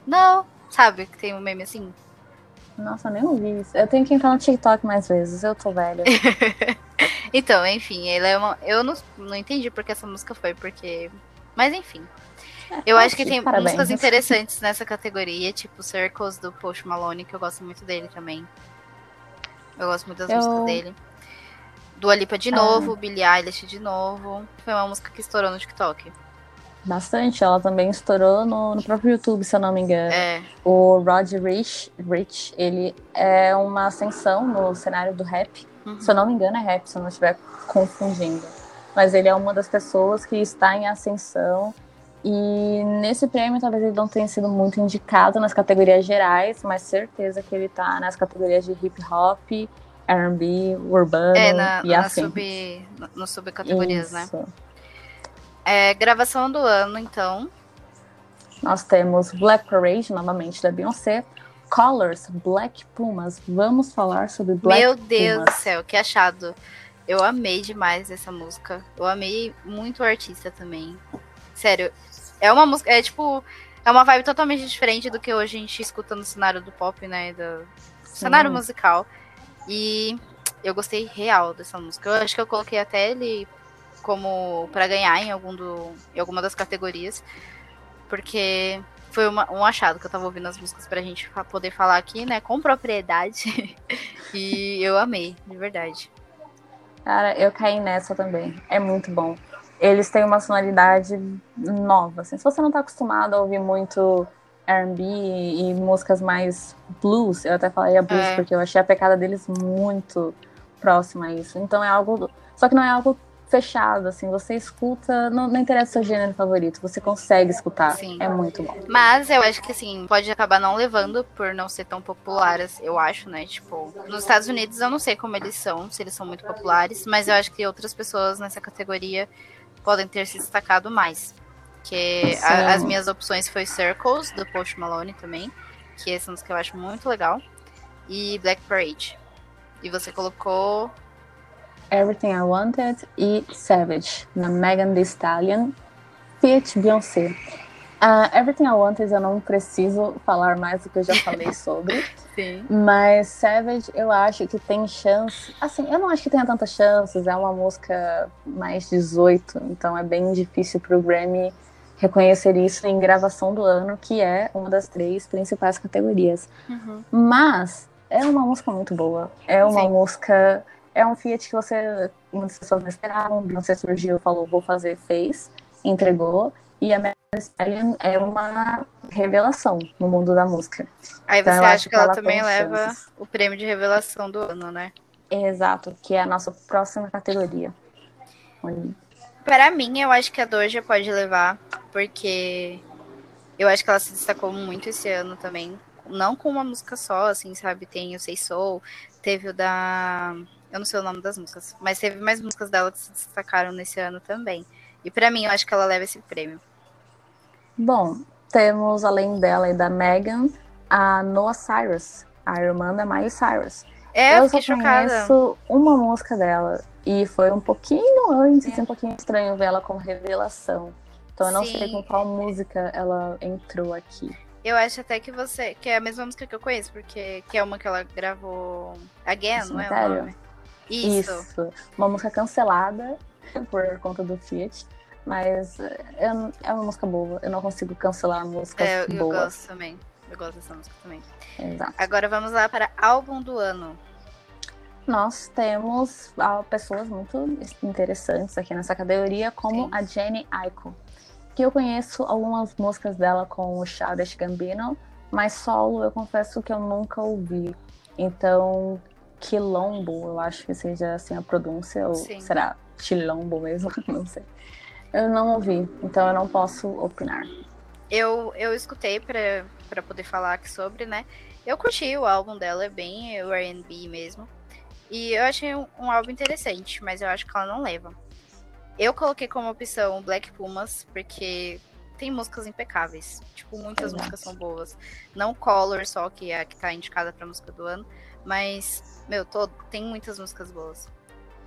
No. Sabe, que tem um meme assim. Nossa, nem ouvi isso. Eu tenho que entrar no TikTok mais vezes, eu tô velha. então, enfim, ele é uma. Eu não, não entendi porque essa música foi, porque. Mas enfim. É, eu acho que tem parabéns. músicas interessantes nessa categoria, tipo Circles do Post Malone, que eu gosto muito dele também. Eu gosto muito das eu... músicas dele. Do Alipa de novo, ah. Billie Eilish de novo. Foi uma música que estourou no TikTok. Bastante, ela também estourou no, no próprio YouTube, se eu não me engano. É. O Rod Rich, Rich, ele é uma ascensão no cenário do rap. Uhum. Se eu não me engano, é rap, se eu não estiver confundindo. Mas ele é uma das pessoas que está em ascensão. E nesse prêmio, talvez ele não tenha sido muito indicado nas categorias gerais, mas certeza que ele está nas categorias de hip hop, R&B, urbano é, na, e na assim. Sub, no, no subcategorias, né? É, gravação do ano, então. Nós temos Black Parade, novamente, da Beyoncé. Colors, Black Pumas. Vamos falar sobre Black Meu Deus Pumas. do céu, que achado. Eu amei demais essa música. Eu amei muito o artista também. Sério, é uma música. É tipo. É uma vibe totalmente diferente do que hoje a gente escuta no cenário do pop, né? Do cenário musical. E eu gostei real dessa música. Eu acho que eu coloquei até ele como para ganhar em algum do em alguma das categorias, porque foi uma, um achado que eu tava ouvindo as músicas pra gente poder falar aqui, né, com propriedade. e eu amei, de verdade. Cara, eu caí nessa também. É muito bom. Eles têm uma sonoridade nova. Assim. Se você não tá acostumado a ouvir muito R&B e músicas mais blues, eu até falaria blues é. porque eu achei a pecada deles muito próxima a isso. Então é algo, só que não é algo fechado, assim, você escuta, não, não interessa o seu gênero favorito, você consegue escutar. Sim. É muito bom. Mas eu acho que assim, pode acabar não levando por não ser tão populares, eu acho, né? Tipo, nos Estados Unidos eu não sei como eles são, se eles são muito populares, mas eu acho que outras pessoas nessa categoria podem ter se destacado mais. Que a, as minhas opções foi Circles, do Post Malone também, que são os que eu acho muito legal, e Black Parade. E você colocou Everything I Wanted e Savage, na Megan Thee Stallion, Fiat Beyoncé. Uh, Everything I Wanted eu não preciso falar mais do que eu já falei sobre. Sim. Mas Savage eu acho que tem chance. Assim, eu não acho que tenha tantas chances. É uma música mais 18, então é bem difícil pro Grammy reconhecer isso em gravação do ano, que é uma das três principais categorias. Uhum. Mas é uma música muito boa. É uma Sim. música é um Fiat que você, muitas pessoas não esperavam, você surgiu, falou, vou fazer, fez, entregou, e a Mary Stallion é uma revelação no mundo da música. Aí então, você acha que ela, ela também leva chances. o prêmio de revelação do ano, né? Exato, que é a nossa próxima categoria. Para mim, eu acho que a Doja pode levar, porque eu acho que ela se destacou muito esse ano também. Não com uma música só, assim, sabe? Tem o Sei Soul, teve o da eu não sei o nome das músicas, mas teve mais músicas dela que se destacaram nesse ano também. E para mim, eu acho que ela leva esse prêmio. Bom, temos além dela e da Megan, a Noah Cyrus, a irmã da Miley Cyrus. É, eu só chocada. conheço uma música dela e foi um pouquinho antes, é. um pouquinho estranho ver ela como revelação. Então eu não Sim. sei com qual música ela entrou aqui. Eu acho até que você. que é a mesma música que eu conheço, porque que é uma que ela gravou Again, não é o nome? Isso. Isso. Uma música cancelada por conta do Fiat. Mas é, é uma música boa. Eu não consigo cancelar músicas é, eu, boas. Eu gosto também. Eu gosto dessa música também. Exato. Agora vamos lá para álbum do ano. Nós temos ah, pessoas muito interessantes aqui nessa categoria, como Sim. a Jenny Aiko. Que eu conheço algumas músicas dela com o Childish Gambino, mas solo eu confesso que eu nunca ouvi. Então, Quilombo, eu acho que seja assim a pronúncia, ou Sim. será Chilombo mesmo? não sei. Eu não ouvi, então eu não posso opinar. Eu, eu escutei para poder falar aqui sobre, né? Eu curti o álbum dela, é bem o R&B mesmo. E eu achei um, um, álbum interessante, mas eu acho que ela não leva. Eu coloquei como opção Black Pumas, porque tem músicas impecáveis. Tipo, muitas músicas são boas. Não Color só, que é a que tá indicada pra música do ano. Mas, meu, todo, tem muitas músicas boas.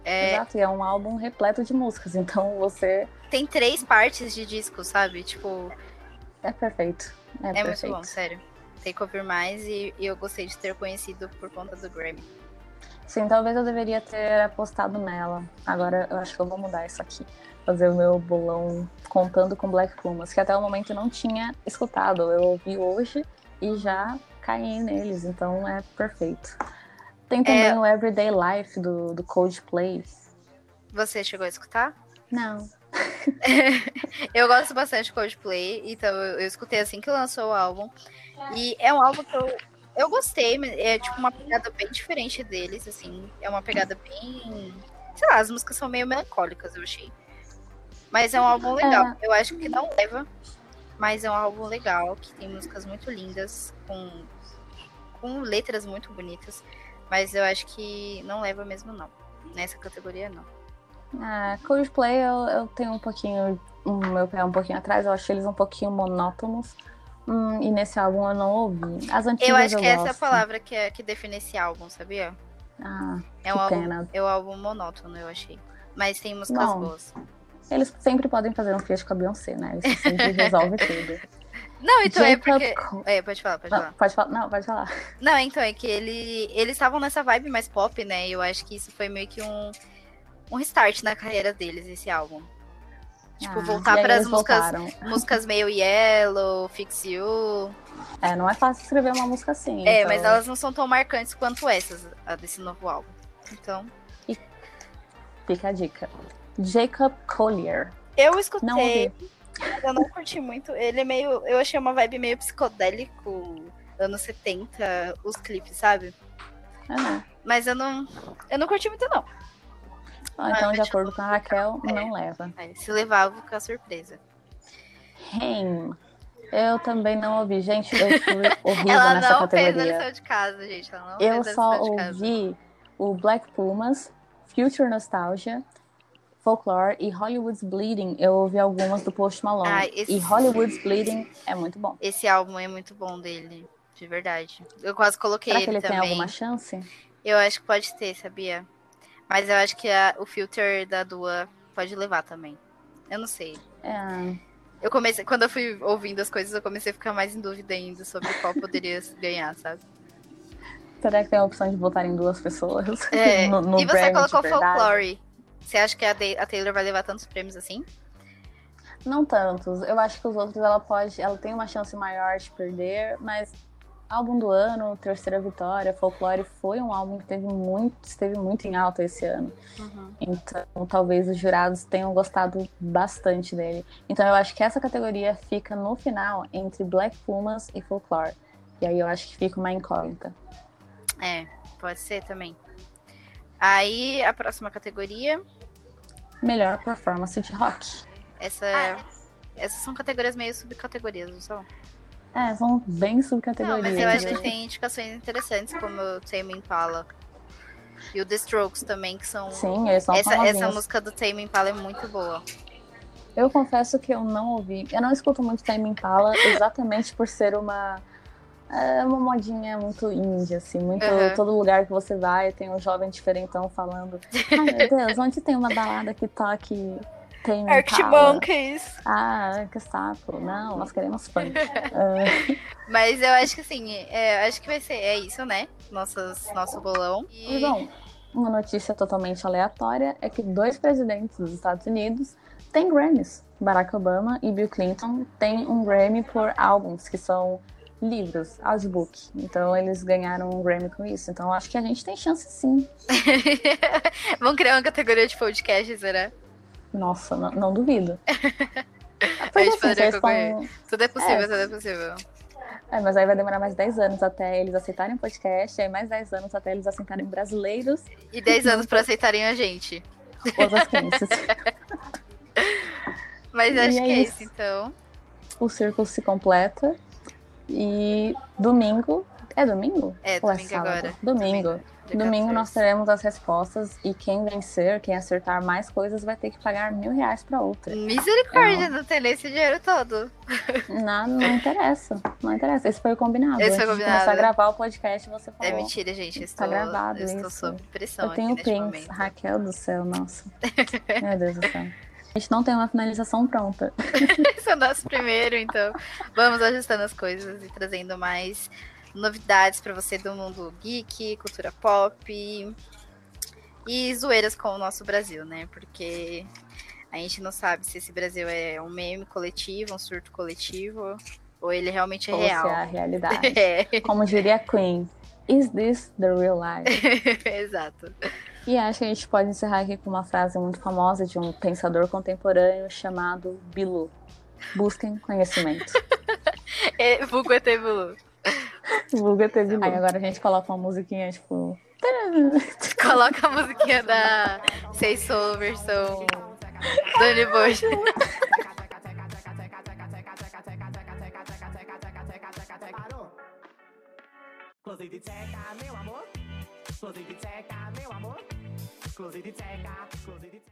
É... Exato, e é um álbum repleto de músicas, então você. Tem três partes de disco, sabe? Tipo. É perfeito. É, é perfeito. muito bom, sério. Tem que ouvir mais e, e eu gostei de ter conhecido por conta do Grammy. Sim, talvez eu deveria ter apostado nela. Agora eu acho que eu vou mudar isso aqui. Fazer o meu bolão contando com Black Pumas, que até o momento eu não tinha escutado. Eu ouvi hoje e já caí neles, então é perfeito. Tem também é... o Everyday Life do, do Coldplay. Você chegou a escutar? Não. eu gosto bastante de Coldplay, então eu, eu escutei assim que lançou o álbum. E é um álbum que eu eu gostei, é tipo uma pegada bem diferente deles, assim. É uma pegada bem. Sei lá, as músicas são meio melancólicas, eu achei. Mas é um álbum legal. É. Eu acho que não leva, mas é um álbum legal, que tem músicas muito lindas, com, com letras muito bonitas. Mas eu acho que não leva mesmo, não. Nessa categoria, não. Ah, Coldplay eu, eu tenho um pouquinho. O meu pé um pouquinho atrás, eu acho eles um pouquinho monótonos. Hum, e nesse álbum eu não ouvi. As antigas eu acho eu que gosto. essa é a palavra que, é, que define esse álbum, sabia? Ah, é um álbum, pena. É um álbum monótono, eu achei. Mas tem músicas Bom, boas. Eles sempre podem fazer um feat com a Beyoncé, né? Isso sempre resolve tudo. Não, então é Jacob é porque. É, pode falar, pode não, falar. Pode falar. Não, pode falar. Não, então é que ele, eles estavam nessa vibe mais pop, né? E eu acho que isso foi meio que um, um restart na carreira deles, esse álbum. Tipo, ah, voltar para as músicas, músicas meio Yellow, Fix You. É, não é fácil escrever uma música assim. É, então... mas elas não são tão marcantes quanto essas, a desse novo álbum. Então. E fica a dica. Jacob Collier. Eu escutei. Não eu não curti muito. Ele é meio. Eu achei uma vibe meio psicodélico, anos 70, os clipes, sabe? Ah. Mas eu não. Eu não curti muito, não. Ah, então, de acordo com a Raquel, não leva. Se levar, eu vou ficar surpresa. Rain. Eu também não ouvi. Gente, eu fui horrível ela nessa não categoria. Fez a lição de casa, gente. Ela não eu só ouvi o Black Pumas, Future Nostalgia, Folklore e Hollywood's Bleeding. Eu ouvi algumas do Post Malone. Ah, esse... E Hollywood's Bleeding é muito bom. Esse álbum é muito bom dele, de verdade. Eu quase coloquei Será ele, que ele também. tem alguma chance? Eu acho que pode ter, sabia? Mas eu acho que a, o filter da Dua pode levar também. Eu não sei. É. Eu comecei, quando eu fui ouvindo as coisas, eu comecei a ficar mais em dúvida ainda sobre qual poderia ganhar, sabe? Será que tem a opção de votar em duas pessoas? É. no, no e você colocou Folklore. Você acha que a, a Taylor vai levar tantos prêmios assim? Não tantos. Eu acho que os outros ela pode. Ela tem uma chance maior de perder, mas Álbum do ano, terceira vitória, Folklore foi um álbum que teve muito, esteve muito em alta esse ano. Uhum. Então, talvez os jurados tenham gostado bastante dele. Então, eu acho que essa categoria fica no final entre Black Pumas e Folklore. E aí eu acho que fica uma incógnita. É, pode ser também. Aí, a próxima categoria. Melhor performance de rock. Essa, ah. Essas são categorias meio subcategorias, não são? É, são bem subcategorias. Não, mas eu acho que tem indicações interessantes, como o Tame Impala. E o The Strokes também, que são. Sim, eles são essa, essa música do Tame Impala é muito boa. Eu confesso que eu não ouvi. Eu não escuto muito Tame Impala exatamente por ser uma. É uma modinha muito indie, assim, muito. Uhum. Todo lugar que você vai tem um jovem diferentão falando. Ai meu Deus, onde tem uma balada que toque tem Arctimonkeys. Ah, que saco. Não, nós queremos funk. uh... Mas eu acho que assim, é, acho que vai ser é isso, né? Nossas, nosso bolão. E... e bom, uma notícia totalmente aleatória é que dois presidentes dos Estados Unidos têm Grammys. Barack Obama e Bill Clinton têm um Grammy por álbuns, que são livros, audiobook. Então eles ganharam um Grammy com isso. Então acho que a gente tem chance sim. Vamos criar uma categoria de podcast, será? Nossa, não, não duvido. a gente assim, estão... Tudo é possível, é. tudo é possível. É, mas aí vai demorar mais 10 anos até eles aceitarem o podcast, aí mais 10 anos até eles aceitarem brasileiros. E 10 anos para aceitarem a gente. Mas acho que é isso, isso, então. O círculo se completa. E domingo É domingo? É, Ou é domingo sábado? agora. Domingo. Dia Domingo nós 14. teremos as respostas e quem vencer, quem acertar mais coisas, vai ter que pagar mil reais pra outra. Misericórdia, não tem nem esse dinheiro todo. Não, não interessa. Não interessa. Esse foi o combinado. Esse foi combinado. começar a gravar o podcast, você falou. É mentira, gente. Tá estou, gravado estou isso. sob pressão Eu tenho prints. Raquel do céu, nossa. Meu Deus do céu. A gente não tem uma finalização pronta. Esse é o nosso primeiro, então vamos ajustando as coisas e trazendo mais novidades pra você do mundo geek, cultura pop e zoeiras com o nosso Brasil, né? Porque a gente não sabe se esse Brasil é um meme coletivo, um surto coletivo, ou ele realmente é Ou se real. é a realidade. É, Como diria Queen, is this the real life? exato. E acho que a gente pode encerrar aqui com uma frase muito famosa de um pensador contemporâneo chamado Bilu. Busquem conhecimento. É, Vulgo ET Bilu. Vulga Bilu. Aí agora a gente coloca uma musiquinha, tipo... Coloca a musiquinha da Sei Soul versão Dani Bosch. Close de tcheca, meu amor. Close de tcheca, meu amor. Close de tcheca, close de